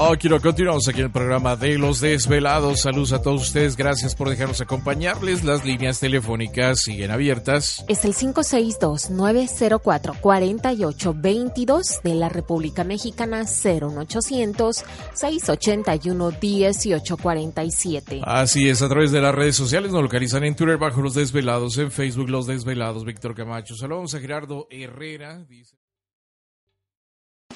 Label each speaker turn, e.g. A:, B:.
A: Oh, quiero continuamos aquí en el programa de Los Desvelados. Saludos a todos ustedes. Gracias por dejarnos acompañarles. Las líneas telefónicas siguen abiertas.
B: Es el 562-904-4822 de la República Mexicana 01800-681-1847.
A: Así es, a través de las redes sociales nos localizan en Twitter bajo Los Desvelados, en Facebook Los Desvelados, Víctor Camacho. Saludos a Gerardo Herrera. Dice...